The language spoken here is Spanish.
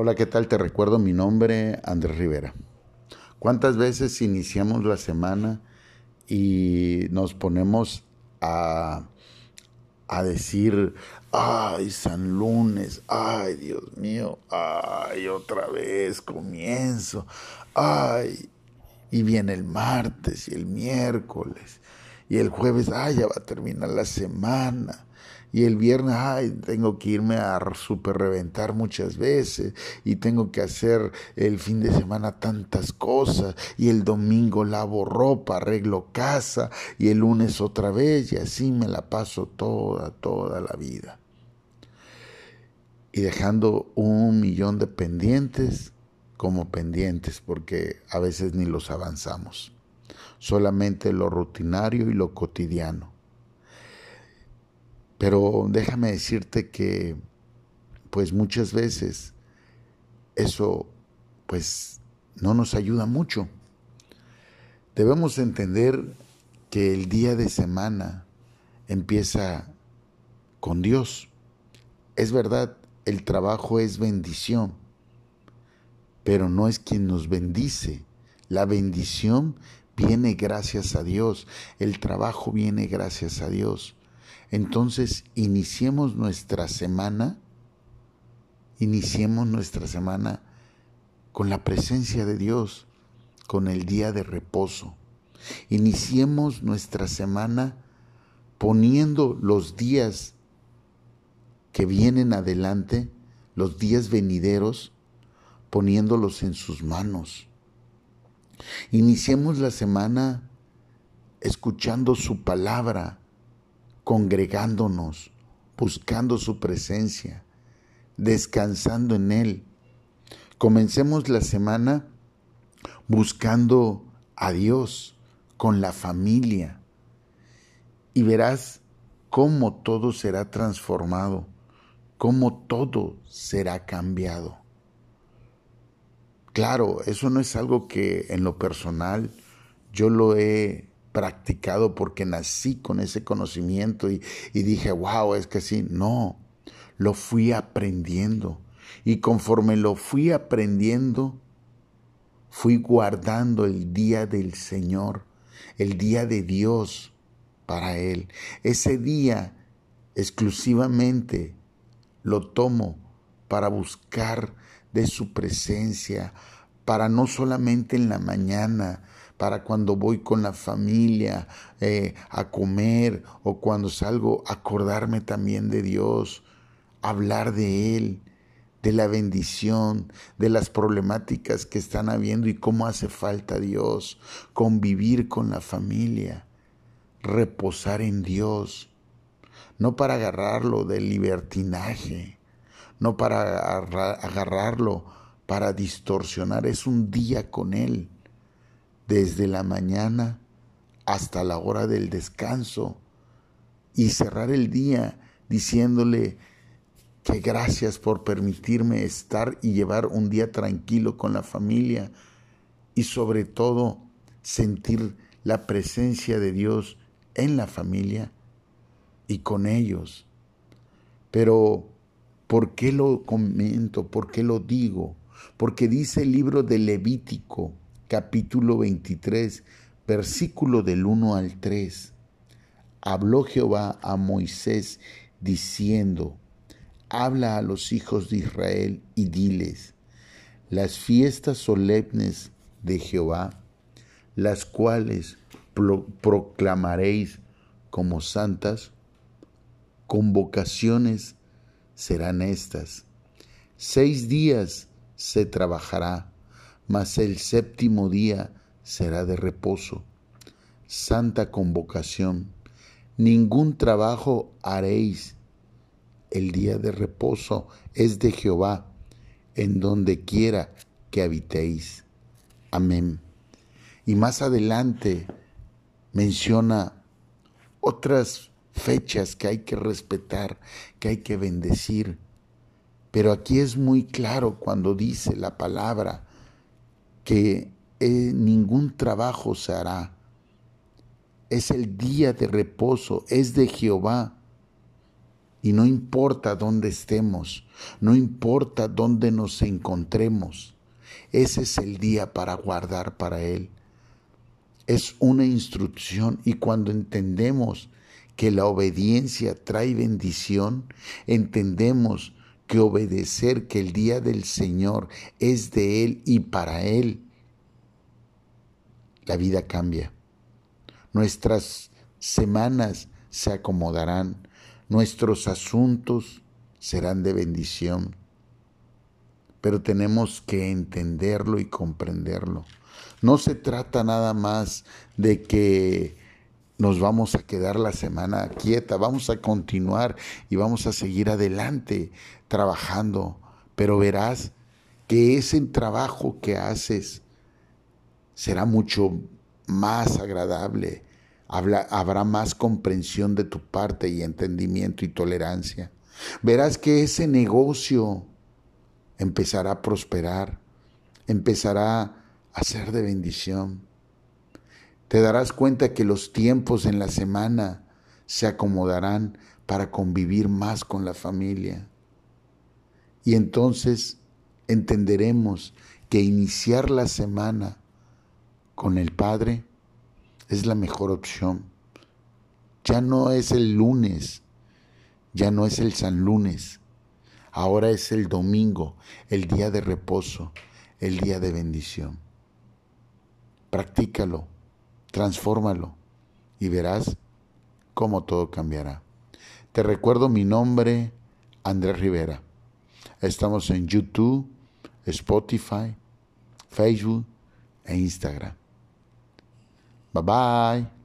Hola, ¿qué tal? Te recuerdo mi nombre, Andrés Rivera. ¿Cuántas veces iniciamos la semana y nos ponemos a, a decir, ay, San Lunes, ay, Dios mío, ay, otra vez comienzo, ay, y viene el martes y el miércoles y el jueves, ay, ya va a terminar la semana y el viernes, ay, tengo que irme a super reventar muchas veces y tengo que hacer el fin de semana tantas cosas y el domingo lavo ropa, arreglo casa y el lunes otra vez y así me la paso toda, toda la vida. Y dejando un millón de pendientes como pendientes porque a veces ni los avanzamos. Solamente lo rutinario y lo cotidiano pero déjame decirte que pues muchas veces eso pues no nos ayuda mucho. Debemos entender que el día de semana empieza con Dios. Es verdad, el trabajo es bendición, pero no es quien nos bendice. La bendición viene gracias a Dios, el trabajo viene gracias a Dios. Entonces, iniciemos nuestra semana, iniciemos nuestra semana con la presencia de Dios, con el día de reposo. Iniciemos nuestra semana poniendo los días que vienen adelante, los días venideros, poniéndolos en sus manos. Iniciemos la semana escuchando su palabra, congregándonos, buscando su presencia, descansando en Él. Comencemos la semana buscando a Dios con la familia y verás cómo todo será transformado, cómo todo será cambiado. Claro, eso no es algo que en lo personal yo lo he practicado porque nací con ese conocimiento y, dije, wow, es que sí. No, lo fui aprendiendo. Y conforme lo fui aprendiendo, fui guardando el día del Señor, el día de Dios para Él. Ese día exclusivamente lo tomo para buscar de su presencia, para no solamente en la mañana, para cuando voy con la familia eh, a comer o cuando salgo, acordarme también de Dios, hablar de Él, de la bendición, de las problemáticas que están habiendo y cómo hace falta Dios, convivir con la familia, reposar en Dios, no para agarrarlo del libertinaje, no para agarrarlo para distorsionar, es un día con Él desde la mañana hasta la hora del descanso y cerrar el día diciéndole que gracias por permitirme estar y llevar un día tranquilo con la familia y sobre todo sentir la presencia de Dios en la familia y con ellos. Pero, ¿por qué lo comento? ¿Por qué lo digo? Porque dice el libro de Levítico, capítulo 23, versículo del 1 al 3. Habló Jehová a Moisés diciendo, habla a los hijos de Israel y diles, las fiestas solemnes de Jehová, las cuales proclamaréis como santas, convocaciones serán estas. Seis días se trabajará mas el séptimo día será de reposo. Santa convocación. Ningún trabajo haréis. El día de reposo es de Jehová, en donde quiera que habitéis. Amén. Y más adelante menciona otras fechas que hay que respetar, que hay que bendecir. Pero aquí es muy claro cuando dice la palabra, que eh, ningún trabajo se hará. Es el día de reposo, es de Jehová. Y no importa dónde estemos, no importa dónde nos encontremos, ese es el día para guardar para Él. Es una instrucción y cuando entendemos que la obediencia trae bendición, entendemos que obedecer que el día del Señor es de Él y para Él, la vida cambia. Nuestras semanas se acomodarán, nuestros asuntos serán de bendición. Pero tenemos que entenderlo y comprenderlo. No se trata nada más de que nos vamos a quedar la semana quieta, vamos a continuar y vamos a seguir adelante trabajando, pero verás que ese trabajo que haces será mucho más agradable, habrá más comprensión de tu parte y entendimiento y tolerancia. Verás que ese negocio empezará a prosperar, empezará a ser de bendición. Te darás cuenta que los tiempos en la semana se acomodarán para convivir más con la familia. Y entonces entenderemos que iniciar la semana con el Padre es la mejor opción. Ya no es el lunes, ya no es el San Lunes, ahora es el domingo, el día de reposo, el día de bendición. Practícalo transfórmalo y verás cómo todo cambiará. Te recuerdo mi nombre, Andrés Rivera. Estamos en YouTube, Spotify, Facebook e Instagram. Bye bye.